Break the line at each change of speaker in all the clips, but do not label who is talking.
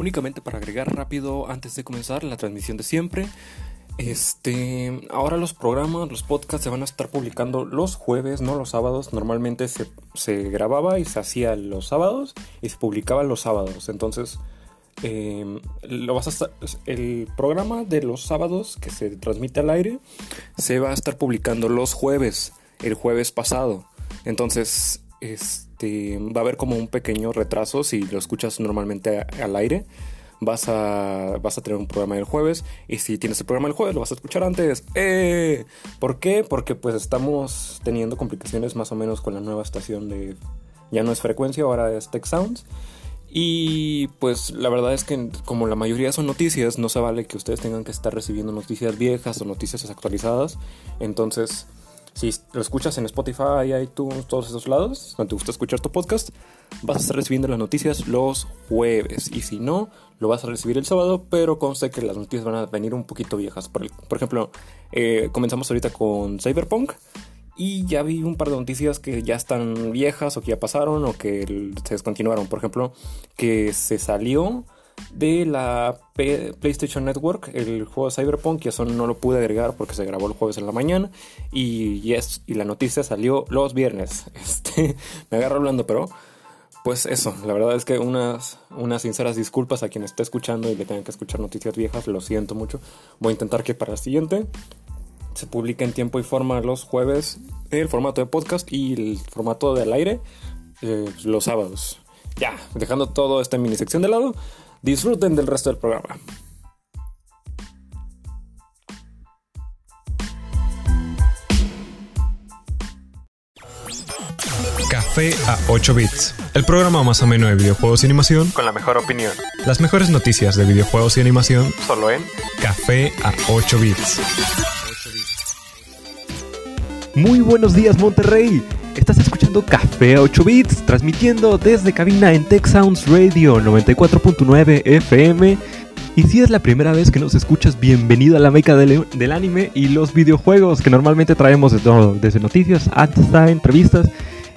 únicamente para agregar rápido antes de comenzar la transmisión de siempre. Este, ahora los programas, los podcasts se van a estar publicando los jueves, no los sábados. Normalmente se, se grababa y se hacía los sábados y se publicaba los sábados. Entonces, eh, lo vas a el programa de los sábados que se transmite al aire se va a estar publicando los jueves, el jueves pasado. Entonces, este, va a haber como un pequeño retraso si lo escuchas normalmente al aire. Vas a, vas a tener un programa el jueves y si tienes el programa el jueves lo vas a escuchar antes. ¡Eh! ¿Por qué? Porque pues estamos teniendo complicaciones más o menos con la nueva estación de... Ya no es frecuencia, ahora es Tech Sounds. Y pues la verdad es que como la mayoría son noticias, no se vale que ustedes tengan que estar recibiendo noticias viejas o noticias actualizadas. Entonces, si lo escuchas en Spotify, iTunes, todos esos lados, donde te gusta escuchar tu podcast, vas a estar recibiendo las noticias los jueves. Y si no, lo vas a recibir el sábado, pero conste que las noticias van a venir un poquito viejas. Por, por ejemplo, eh, comenzamos ahorita con Cyberpunk. Y ya vi un par de noticias que ya están viejas o que ya pasaron o que se descontinuaron. Por ejemplo, que se salió de la PlayStation Network el juego Cyberpunk. Y eso no lo pude agregar porque se grabó el jueves en la mañana. Y, yes, y la noticia salió los viernes. Este, me agarro hablando, pero pues eso, la verdad es que unas, unas sinceras disculpas a quien esté escuchando y le tengan que escuchar noticias viejas, lo siento mucho. Voy a intentar que para el siguiente se publica en tiempo y forma los jueves el formato de podcast y el formato del aire eh, los sábados. Ya, dejando todo esta mini sección de lado, disfruten del resto del programa.
Café a 8 bits, el programa más ameno de videojuegos y animación
Con la mejor opinión,
las mejores noticias de videojuegos y animación
solo en
Café a 8 bits.
Muy buenos días Monterrey. Estás escuchando Café a 8 bits, transmitiendo desde cabina en Tech Sounds Radio 94.9 FM. Y si es la primera vez que nos escuchas, bienvenido a la meca del, anime y los videojuegos que normalmente traemos desde noticias hasta entrevistas.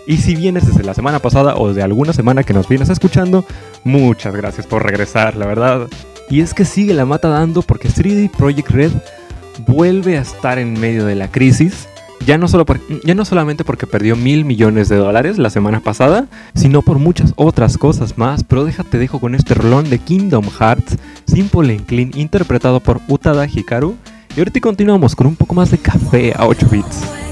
Y si vienes desde la semana pasada o de alguna semana que nos vienes escuchando, muchas gracias por regresar, la verdad. Y es que sigue la mata dando porque 3D Project Red vuelve a estar en medio de la crisis ya no, solo ya no solamente porque perdió mil millones de dólares la semana pasada, sino por muchas otras cosas más. Pero déjate dejo con este rolón de Kingdom Hearts, Simple and Clean, interpretado por Utada Hikaru. Y ahorita continuamos con un poco más de café a 8 bits.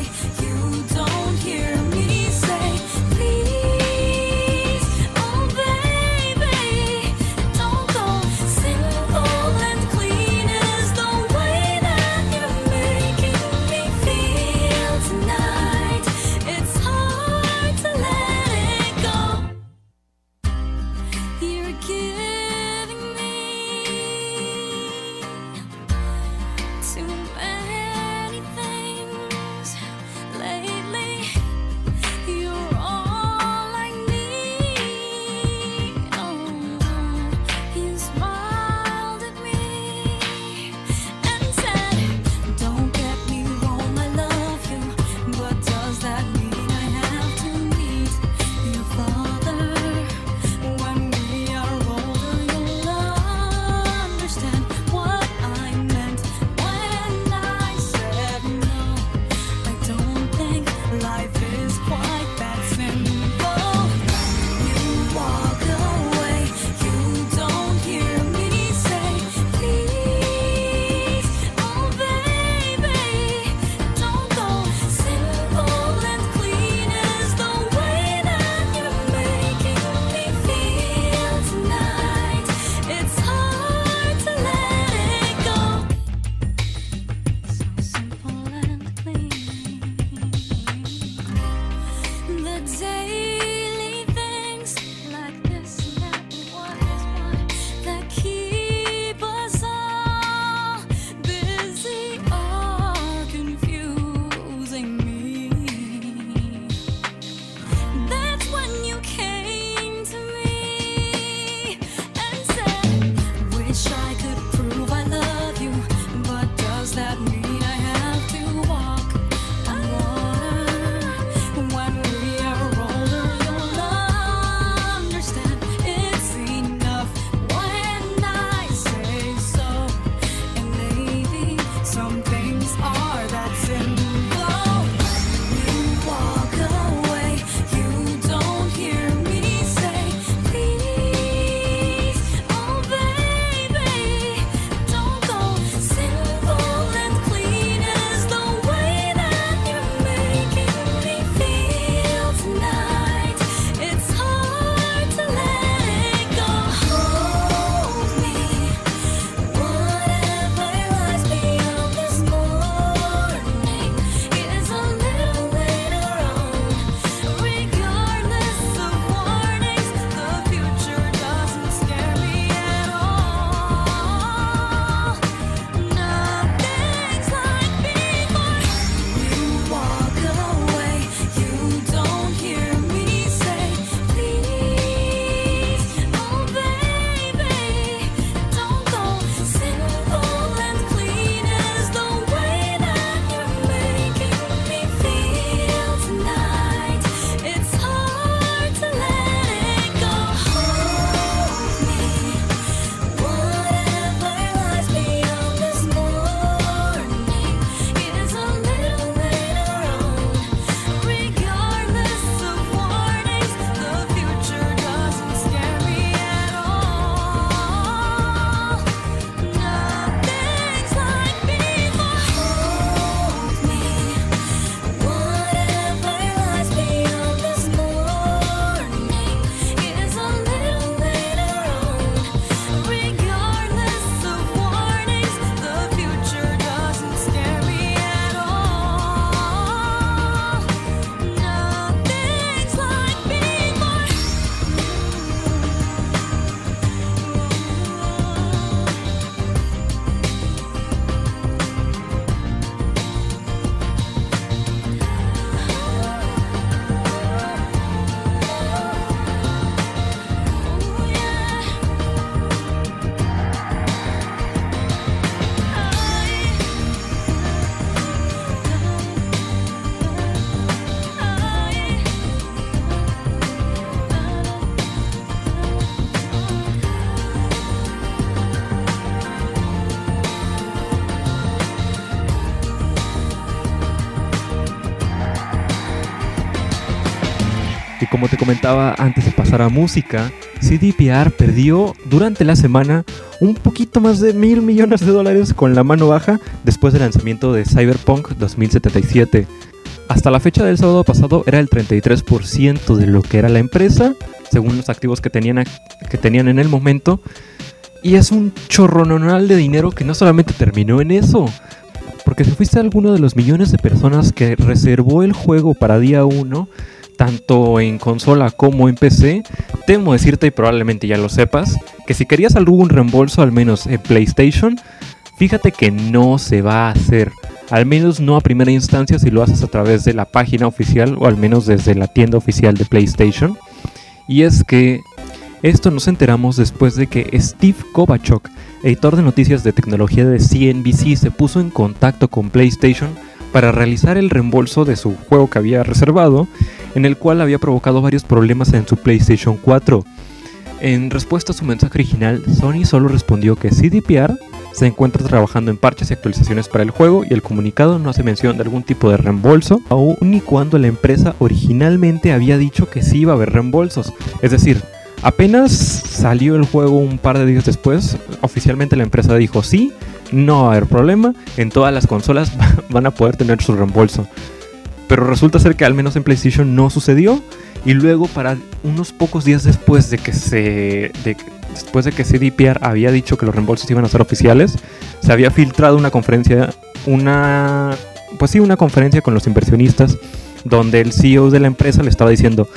Como te comentaba antes de pasar a música, CDPR perdió durante la semana un poquito más de mil millones de dólares con la mano baja después del lanzamiento de Cyberpunk 2077. Hasta la fecha del sábado pasado era el 33% de lo que era la empresa, según los activos que tenían, que tenían en el momento. Y es un chorrononal de dinero que no solamente terminó en eso, porque si fuiste alguno de los millones de personas que reservó el juego para día 1, tanto en consola como en PC, temo decirte, y probablemente ya lo sepas, que si querías algún reembolso, al menos en PlayStation, fíjate que no se va a hacer. Al menos no a primera instancia si lo haces a través de la página oficial o al menos desde la tienda oficial de PlayStation. Y es que esto nos enteramos después de que Steve Kovachok, editor de noticias de tecnología de CNBC, se puso en contacto con PlayStation para realizar el reembolso de su juego que había reservado, en el cual había provocado varios problemas en su PlayStation 4. En respuesta a su mensaje original, Sony solo respondió que CDPR se encuentra trabajando en parches y actualizaciones para el juego y el comunicado no hace mención de algún tipo de reembolso, aun y cuando la empresa originalmente había dicho que sí iba a haber reembolsos. Es decir, apenas salió el juego un par de días después, oficialmente la empresa dijo sí, no va a haber problema, en todas las consolas van a poder tener su reembolso. Pero resulta ser que al menos en PlayStation no sucedió y luego para unos pocos días después de que se después de que CDPR había dicho que los reembolsos iban a ser oficiales, se había filtrado una conferencia una pues sí, una conferencia con los inversionistas donde el CEO de la empresa le estaba diciendo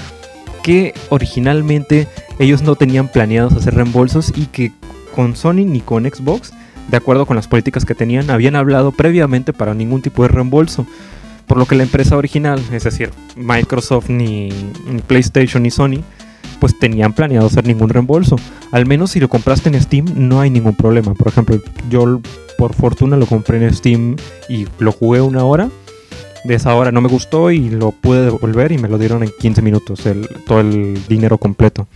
que originalmente ellos no tenían planeados hacer reembolsos y que con Sony ni con Xbox, de acuerdo con las políticas que tenían, habían hablado previamente para ningún tipo de reembolso. Por lo que la empresa original, es decir, Microsoft ni, PlayStation ni Sony, pues tenían planeado hacer ningún reembolso. Al menos si lo compraste en Steam no hay ningún problema. Por ejemplo, yo por fortuna lo compré en Steam y lo jugué una hora. De esa hora no me gustó y lo pude devolver y me lo dieron en 15 minutos, el- todo el dinero completo.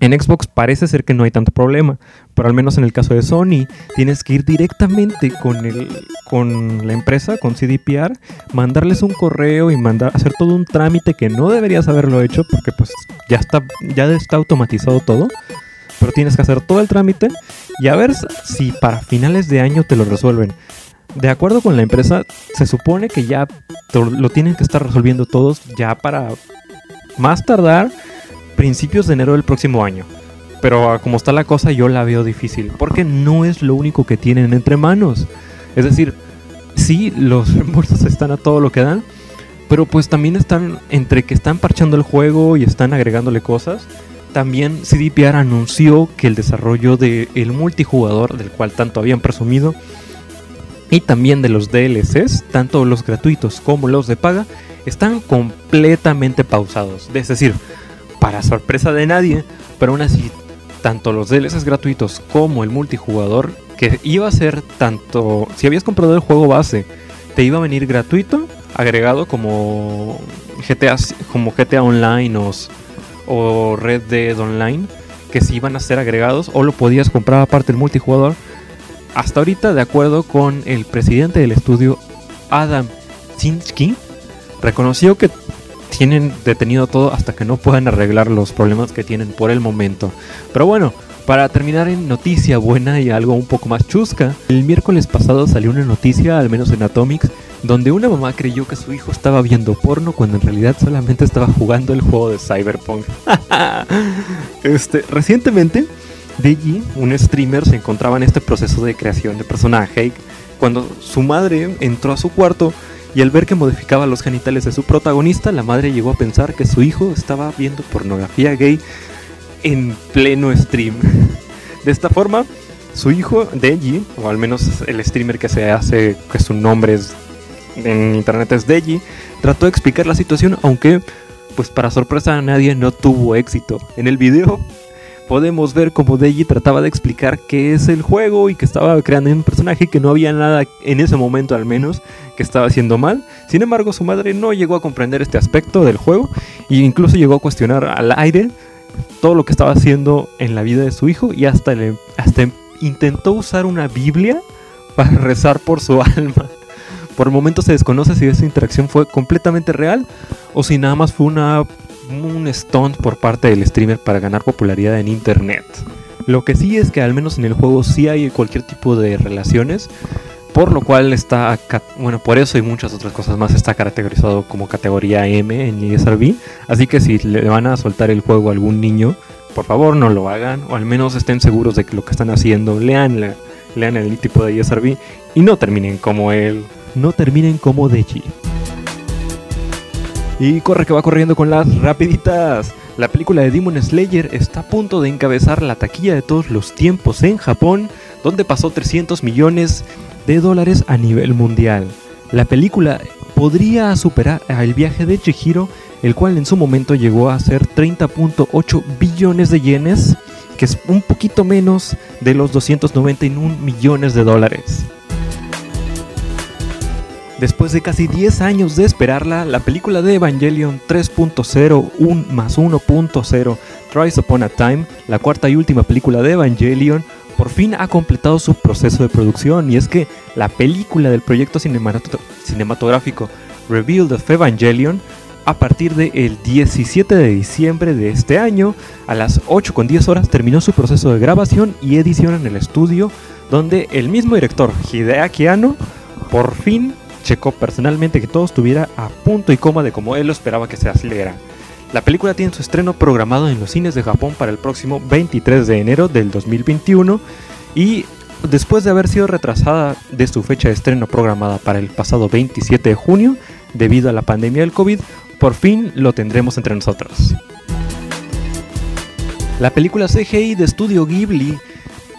En Xbox parece ser que no hay tanto problema, pero al menos en el caso de Sony tienes que ir directamente con, el, con la empresa, con CDPR, mandarles un correo y mandar hacer todo un trámite que no deberías haberlo hecho porque pues ya está ya está automatizado todo, pero tienes que hacer todo el trámite y a ver si para finales de año te lo resuelven. De acuerdo con la empresa, se supone que ya lo tienen que estar resolviendo todos ya para más tardar principios de enero del próximo año. Pero ah, como está la cosa yo la veo difícil, porque no es lo único que tienen entre manos. Es decir, sí, los reembolsos están a todo lo que dan, pero pues también están entre que están parchando el juego y están agregándole cosas. También CDPR anunció que el desarrollo del multijugador, del cual tanto habían presumido, y también de los DLCs, tanto los gratuitos como los de paga, están completamente pausados. Es decir, para sorpresa de nadie, pero aún así, tanto los DLCs gratuitos como el multijugador, que iba a ser tanto, si habías comprado el juego base, te iba a venir gratuito, agregado como GTA, como GTA Online o, Red Dead Online, que si iban a ser agregados o lo podías comprar aparte el multijugador. Hasta ahorita, de acuerdo con el presidente del estudio, Adam Chinsky, reconoció que tienen detenido todo hasta que no puedan arreglar los problemas que tienen por el momento. Pero bueno, para terminar en noticia buena y algo un poco más chusca, el miércoles pasado salió una noticia, al menos en Atomics, donde una mamá creyó que su hijo estaba viendo porno cuando en realidad solamente estaba jugando el juego de Cyberpunk. este, recientemente, Deji, un streamer, se encontraba en este proceso de creación de personaje cuando su madre entró a su cuarto y al ver que modificaba los genitales de su protagonista, la madre llegó a pensar que su hijo estaba viendo pornografía gay en pleno stream. De esta forma, su hijo, Deji, o al menos el streamer que se hace, que su nombre es en internet es Deji, trató de explicar la situación, aunque, pues para sorpresa de nadie, no tuvo éxito. En el video podemos ver cómo Deji trataba de explicar qué es el juego y que estaba creando un personaje que no había nada en ese momento al menos que estaba haciendo mal. Sin embargo, su madre no llegó a comprender este aspecto del juego e incluso llegó a cuestionar al aire todo lo que estaba haciendo en la vida de su hijo y hasta, le, hasta intentó usar una Biblia para rezar por su alma. Por el momento se desconoce si esa interacción fue completamente real o si nada más fue una un stunt por parte del streamer para ganar popularidad en internet. Lo que sí es que al menos en el juego sí hay cualquier tipo de relaciones, por lo cual está, bueno, por eso y muchas otras cosas más está categorizado como categoría M en ESRB. Así que si le van a soltar el juego a algún niño, por favor no lo hagan, o al menos estén seguros de que lo que están haciendo, lean, la- lean el tipo de ESRB y no terminen como él, no terminen como Deji. Y corre que va corriendo con las rapiditas. La película de Demon Slayer está a punto de encabezar la taquilla de todos los tiempos en Japón, donde pasó 300 millones de dólares a nivel mundial. La película podría superar el viaje de Chihiro, el cual en su momento llegó a ser 30.8 billones de yenes, que es un poquito menos de los 291 millones de dólares. Después de casi 10 años de esperarla, la película de Evangelion 3.0 1 más 1.0 Tries Upon a Time, la cuarta y última película de Evangelion, por fin ha completado su proceso de producción. Y es que la película del proyecto cinemato- cinematográfico Revealed of Evangelion a partir del 17 de diciembre de este año a las 8 con 10 horas terminó su proceso de grabación y edición en el estudio donde el mismo director Hideaki Anno por fin checó personalmente que todo estuviera a punto y coma de como él lo esperaba que se acelerara. La película tiene su estreno programado en los cines de Japón para el próximo 23 de enero del 2021 y después de haber sido retrasada de su fecha de estreno programada para el pasado 27 de junio debido a la pandemia del COVID, por fin lo tendremos entre nosotros. La película CGI de estudio Ghibli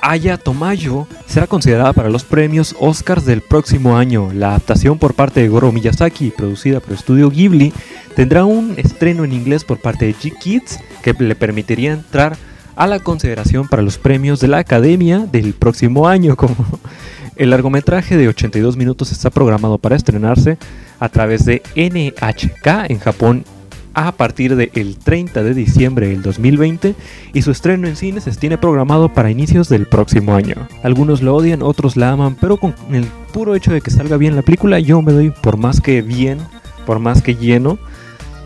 Aya Tomayo será considerada para los premios Oscars del próximo año. La adaptación por parte de Goro Miyazaki, producida por Estudio Ghibli, tendrá un estreno en inglés por parte de G-Kids que le permitiría entrar a la consideración para los premios de la Academia del próximo año. Como el largometraje de 82 minutos está programado para estrenarse a través de NHK en Japón a partir del 30 de diciembre del 2020 y su estreno en cines tiene programado para inicios del próximo año. Algunos lo odian, otros la aman, pero con el puro hecho de que salga bien la película yo me doy por más que bien, por más que lleno.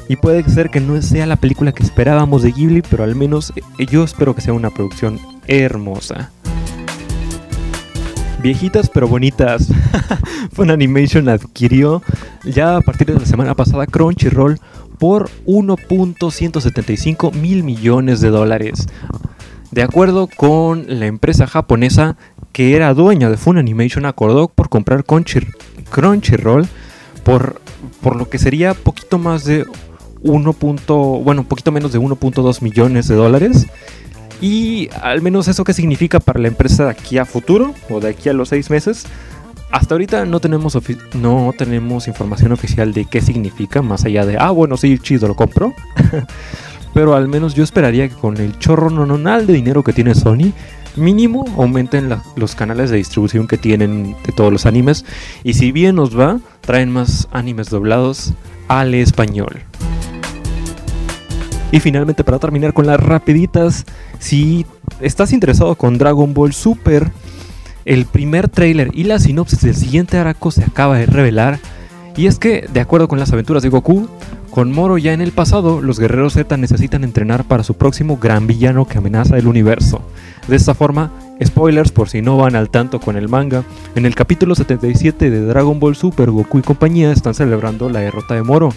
Y puede ser que no sea la película que esperábamos de Ghibli, pero al menos eh, yo espero que sea una producción hermosa. Viejitas pero bonitas. Fun Animation adquirió ya a partir de la semana pasada Crunchyroll por 1.175 mil millones de dólares. De acuerdo con la empresa japonesa que era dueña de Fun Animation, acordó por comprar Crunchy- Crunchyroll por, por lo que sería poquito más de 1. punto- bueno, poquito menos de 1.2 millones de dólares. Y al menos eso qué significa para la empresa de aquí a futuro o de aquí a los seis meses. Hasta ahorita no tenemos, no tenemos información oficial de qué significa, más allá de, ah, bueno, sí, chido, lo compro. Pero al menos yo esperaría que con el chorro nononal de dinero que tiene Sony, mínimo aumenten los canales de distribución que tienen de todos los animes. Y si bien nos va, traen más animes doblados al español. Y finalmente para terminar con las rapiditas, si estás interesado con Dragon Ball Super, el primer tráiler y la sinopsis del siguiente arco se acaba de revelar. Y es que, de acuerdo con las aventuras de Goku, con Moro ya en el pasado, los guerreros Z necesitan entrenar para su próximo gran villano que amenaza el universo. De esta forma, spoilers por si no van al tanto con el manga, en el capítulo 77 de Dragon Ball Super, Goku y compañía están celebrando la derrota de Moro.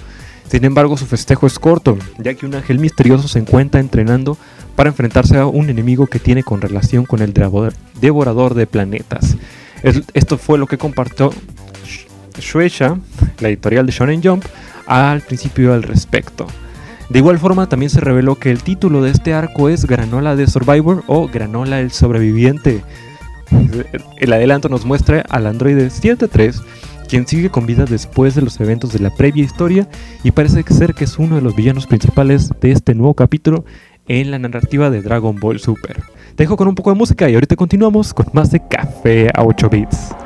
Sin embargo, su festejo es corto, ya que un ángel misterioso se encuentra entrenando para enfrentarse a un enemigo que tiene con relación con el devorador- de planetas. Es- esto fue lo que compartió Sh- Shueisha, la editorial de Shonen Jump, al principio al respecto. De igual forma, también se reveló que el título de este arco es Granola de Survivor o Granola el Sobreviviente. El adelanto nos muestra al androide 73, quien sigue con vida después de los eventos de la previa historia y parece ser que es uno de los villanos principales de este nuevo capítulo en la narrativa de Dragon Ball Super. Te dejo con un poco de música y ahorita continuamos con más de Café a 8 bits.「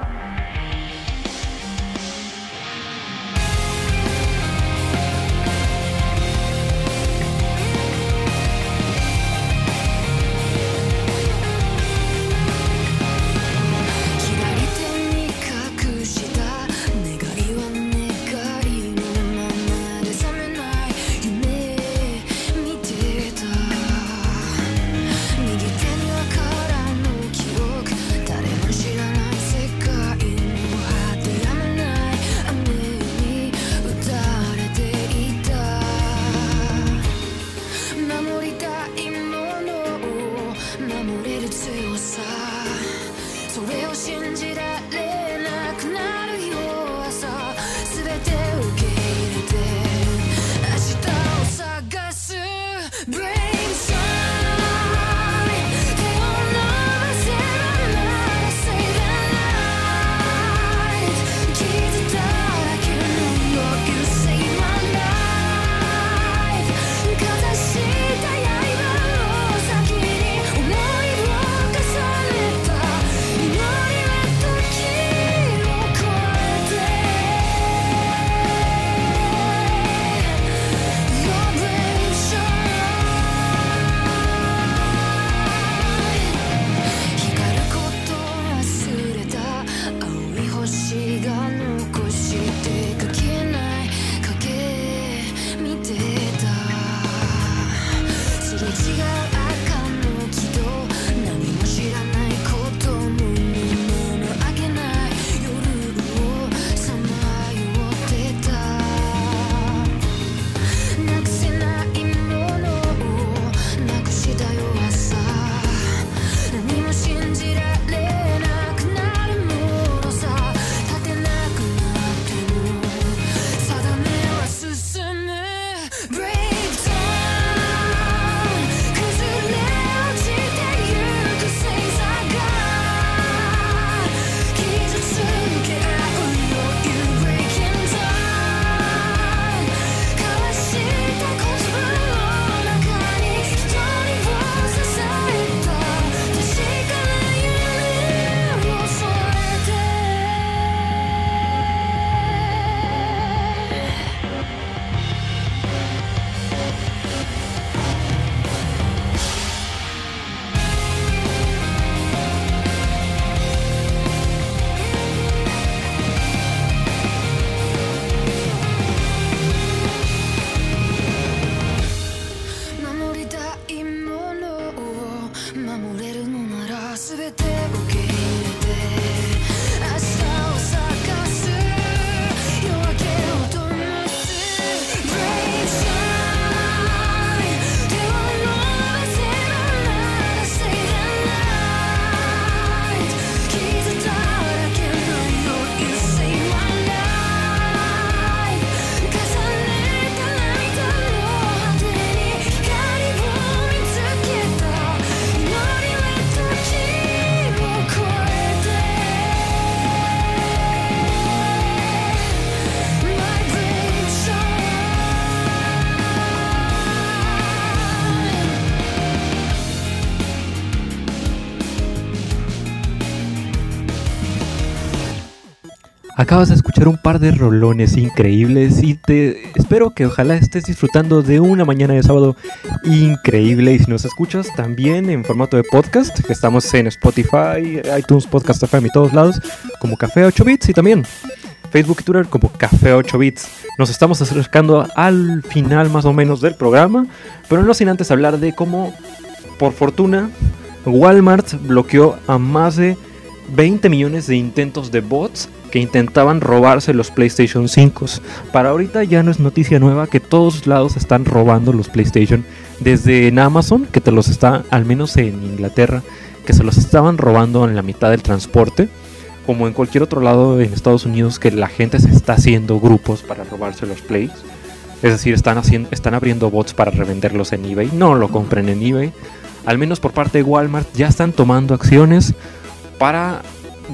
Acabas de escuchar un par de rolones increíbles y te espero que ojalá estés disfrutando de una mañana de sábado increíble. Y si nos escuchas también en formato de podcast, estamos en Spotify, iTunes, Podcast FM y todos lados, como Café 8 Bits y también Facebook y Twitter como Café 8 Bits. Nos estamos acercando al final más o menos del programa, pero no sin antes hablar de cómo, por fortuna, Walmart bloqueó a más de 20 millones de intentos de bots que intentaban robarse los PlayStation 5. Para ahorita ya no es noticia nueva que todos lados están robando los PlayStation. Desde en Amazon, que te los está, al menos en Inglaterra, que se los estaban robando en la mitad del transporte. Como en cualquier otro lado en Estados Unidos que la gente se está haciendo grupos para robarse los Plays. Es decir, están, haciendo, están abriendo bots para revenderlos en eBay. No lo compren en eBay. Al menos por parte de Walmart ya están tomando acciones para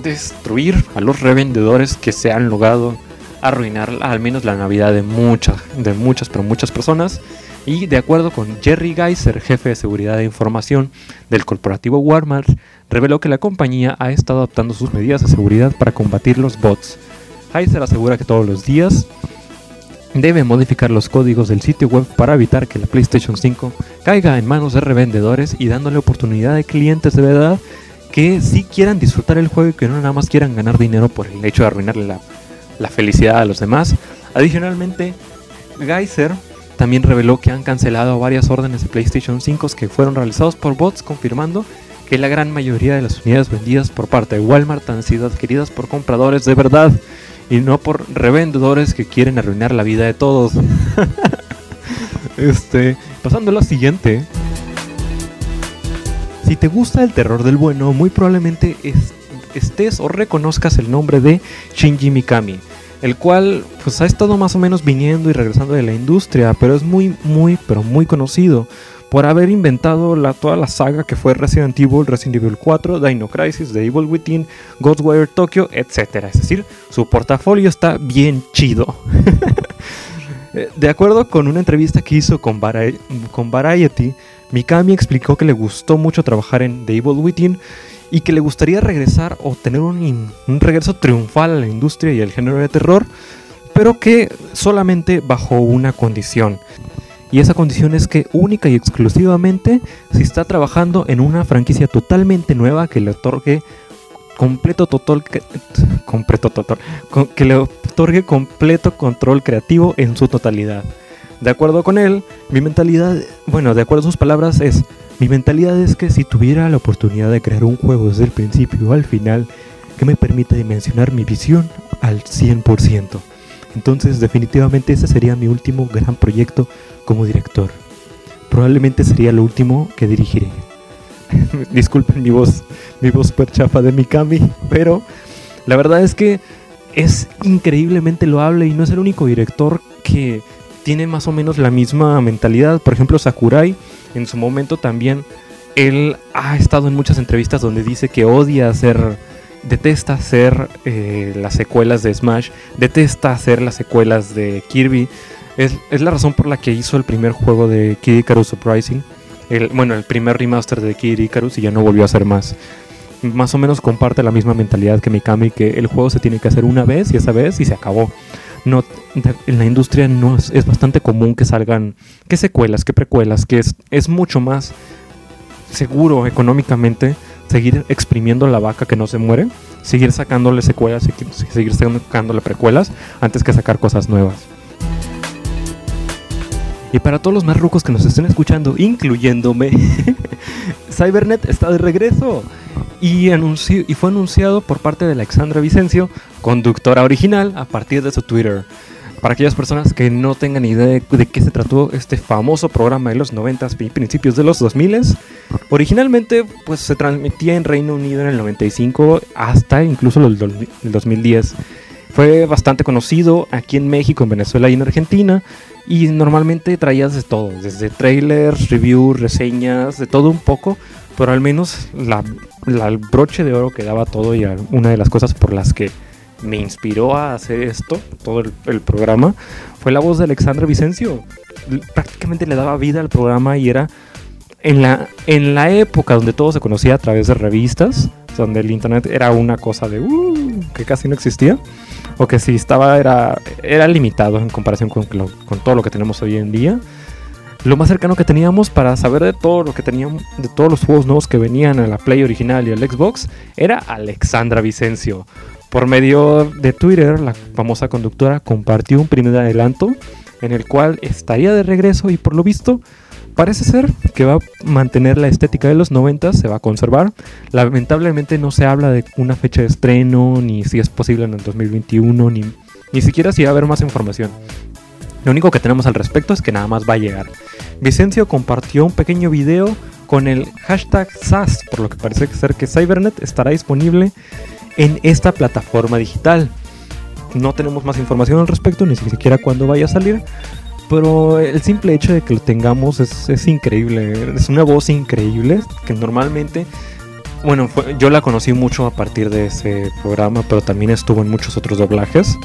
destruir a los revendedores que se han logrado arruinar al menos la Navidad de muchas, de muchas, pero muchas personas. Y de acuerdo con Jerry Geiser, jefe de seguridad de información del corporativo Walmart, reveló que la compañía ha estado adoptando sus medidas de seguridad para combatir los bots. Geiser asegura que todos los días debe modificar los códigos del sitio web para evitar que la PlayStation 5 caiga en manos de revendedores y dándole oportunidad a clientes de verdad que sí quieran disfrutar el juego y que no nada más quieran ganar dinero por el hecho de arruinarle la, la felicidad a los demás. Adicionalmente, Geyser también reveló que han cancelado varias órdenes de PlayStation 5 que fueron realizados por bots, confirmando que la gran mayoría de las unidades vendidas por parte de Walmart han sido adquiridas por compradores de verdad y no por revendedores que quieren arruinar la vida de todos. este, pasando a lo siguiente. Si te gusta el terror del bueno, muy probablemente es- estés o reconozcas el nombre de Shinji Mikami, el cual pues ha estado más o menos viniendo y regresando de la industria, pero es muy, muy, pero muy conocido por haber inventado toda la saga que fue Resident Evil, Resident Evil 4, Dino Crisis, The Evil Within, Ghostwire Tokyo, etc. Es decir, su portafolio está bien chido. Eh, De acuerdo con una entrevista que hizo con, con Variety, Mikami explicó que le gustó mucho trabajar en The Evil Within y que le gustaría regresar o tener un, regreso triunfal a la industria y al género de terror, pero que solamente bajo una condición. Y esa condición es que única y exclusivamente si está trabajando en una franquicia totalmente nueva que le otorgue completo total completo total que le otorgue completo control creativo en su totalidad. De acuerdo con él, mi mentalidad, bueno, de acuerdo a sus palabras, es, mi mentalidad es que si tuviera la oportunidad de crear un juego desde el principio al final, que me permite dimensionar mi visión al 100%. Entonces, definitivamente ese sería mi último gran proyecto como director. Probablemente sería lo último que dirigiré. Disculpen mi voz, mi voz super chafa de Mikami, pero la verdad es que es increíblemente loable y no es el único director que tiene más o menos la misma mentalidad. Por ejemplo, Sakurai en su momento también él ha estado en muchas entrevistas donde dice que odia hacer, detesta hacer eh, las secuelas de Smash, detesta hacer las secuelas de Kirby. Es, es la razón por la que hizo el primer juego de Kid Icarus Uprising. El, bueno, el primer remaster de Kid Icarus y ya no volvió a hacer más. Más o menos comparte la misma mentalidad que Mikami, que el juego se tiene que hacer una vez y esa vez y se acabó. No, en la industria no es, es bastante común que salgan, que secuelas, que precuelas, que es, es mucho más seguro económicamente seguir exprimiendo la vaca que no se muere, seguir sacándole secuelas, seguir seguir sacándole precuelas antes que sacar cosas nuevas. Y para todos los más rucos que nos estén escuchando, incluyéndome, Cybernet está de regreso y, fue anunciado por parte de Alexandra Vicencio, conductora original, a partir de su Twitter. Para aquellas personas que no tengan idea de, qué se trató este famoso programa de los 90s y principios de los 2000s, originalmente pues se transmitía en Reino Unido en el 95 hasta incluso el, el 2010. Fue bastante conocido aquí en México, en Venezuela y en Argentina. Y normalmente traías de todo, desde trailers, reviews, reseñas, de todo un poco. Pero al menos la, el broche de oro que daba todo y una de las cosas por las que me inspiró a hacer esto, todo el, el programa, fue la voz de Alexandra Vicencio. Prácticamente le daba vida al programa y era en la, en la época donde todo se conocía a través de revistas, donde el internet era una cosa de uh, que casi no existía, o que si estaba era, era limitado en comparación con, con todo lo que tenemos hoy en día. Lo más cercano que teníamos para saber de todo lo que teníamos, de todos los juegos nuevos que venían a la Play original y al Xbox, era Alexandra Vicencio. Por medio de Twitter, la famosa conductora compartió un primer adelanto en el cual estaría de regreso y por lo visto parece ser que va a mantener la estética de los 90, se va a conservar. Lamentablemente no se habla de una fecha de estreno, ni si es posible en el 2021, ni, ni siquiera si va a haber más información. Lo único que tenemos al respecto es que nada más va a llegar. Vicencio compartió un pequeño video con el hashtag SAS, por lo que parece ser que Cybernet estará disponible en esta plataforma digital. No tenemos más información al respecto, ni siquiera cuándo vaya a salir, pero el simple hecho de que lo tengamos es, es increíble. Es una voz increíble que normalmente, bueno, yo la conocí mucho a partir de ese programa, pero también estuvo en muchos otros doblajes.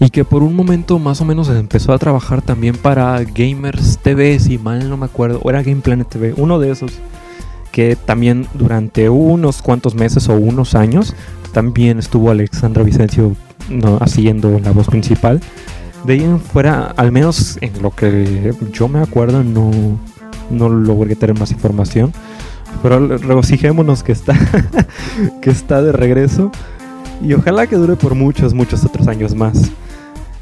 Y que por un momento más o menos empezó a trabajar también para Gamers TV, si mal no me acuerdo, o era Game Planet TV, uno de esos. Que también durante unos cuantos meses o unos años también estuvo Alexandra Vicencio no, haciendo la voz principal. De ahí en fuera, al menos en lo que yo me acuerdo, no, no logré tener más información. Pero regocijémonos que está, que está de regreso. Y ojalá que dure por muchos, muchos otros años más.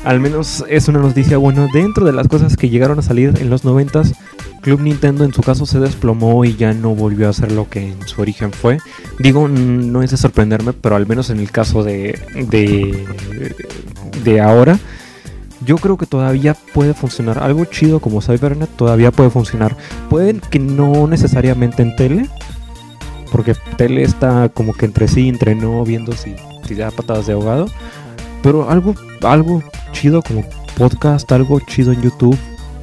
Al menos es una noticia buena. Dentro de las cosas que llegaron a salir en los 90s, Club Nintendo en su caso se desplomó y ya no volvió a ser lo que en su origen fue. Digo, no es de sorprenderme, pero al menos en el caso de, de, de ahora, yo creo que todavía puede funcionar. Algo chido como Cybernet todavía puede funcionar. Pueden que no necesariamente en tele, porque tele está como que entre sí, entre no, viendo si, si da patadas de ahogado. Pero algo, algo chido como podcast, algo chido en YouTube,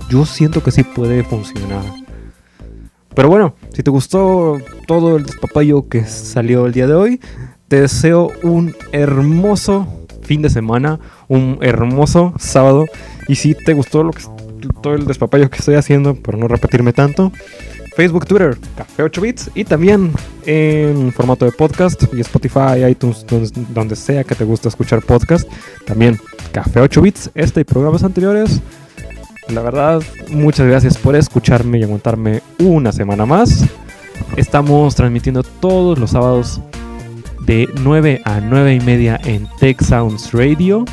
yo siento que sí puede funcionar. Pero bueno, si te gustó todo el despapayo que salió el día de hoy, te deseo un hermoso fin de semana, un hermoso sábado. Y si te gustó lo que, todo el despapayo que estoy haciendo, por no repetirme tanto, Facebook, Twitter, Café 8 Bits y también en formato de podcast y Spotify, iTunes, donde sea que te guste escuchar podcast. También Café 8 Bits, este y programas anteriores. La verdad, muchas gracias por escucharme y aguantarme una semana más. Estamos transmitiendo todos los sábados de 9 a 9 y media en Tech Sounds Radio.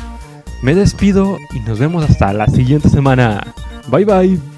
Me despido y nos vemos hasta la siguiente semana. Bye bye.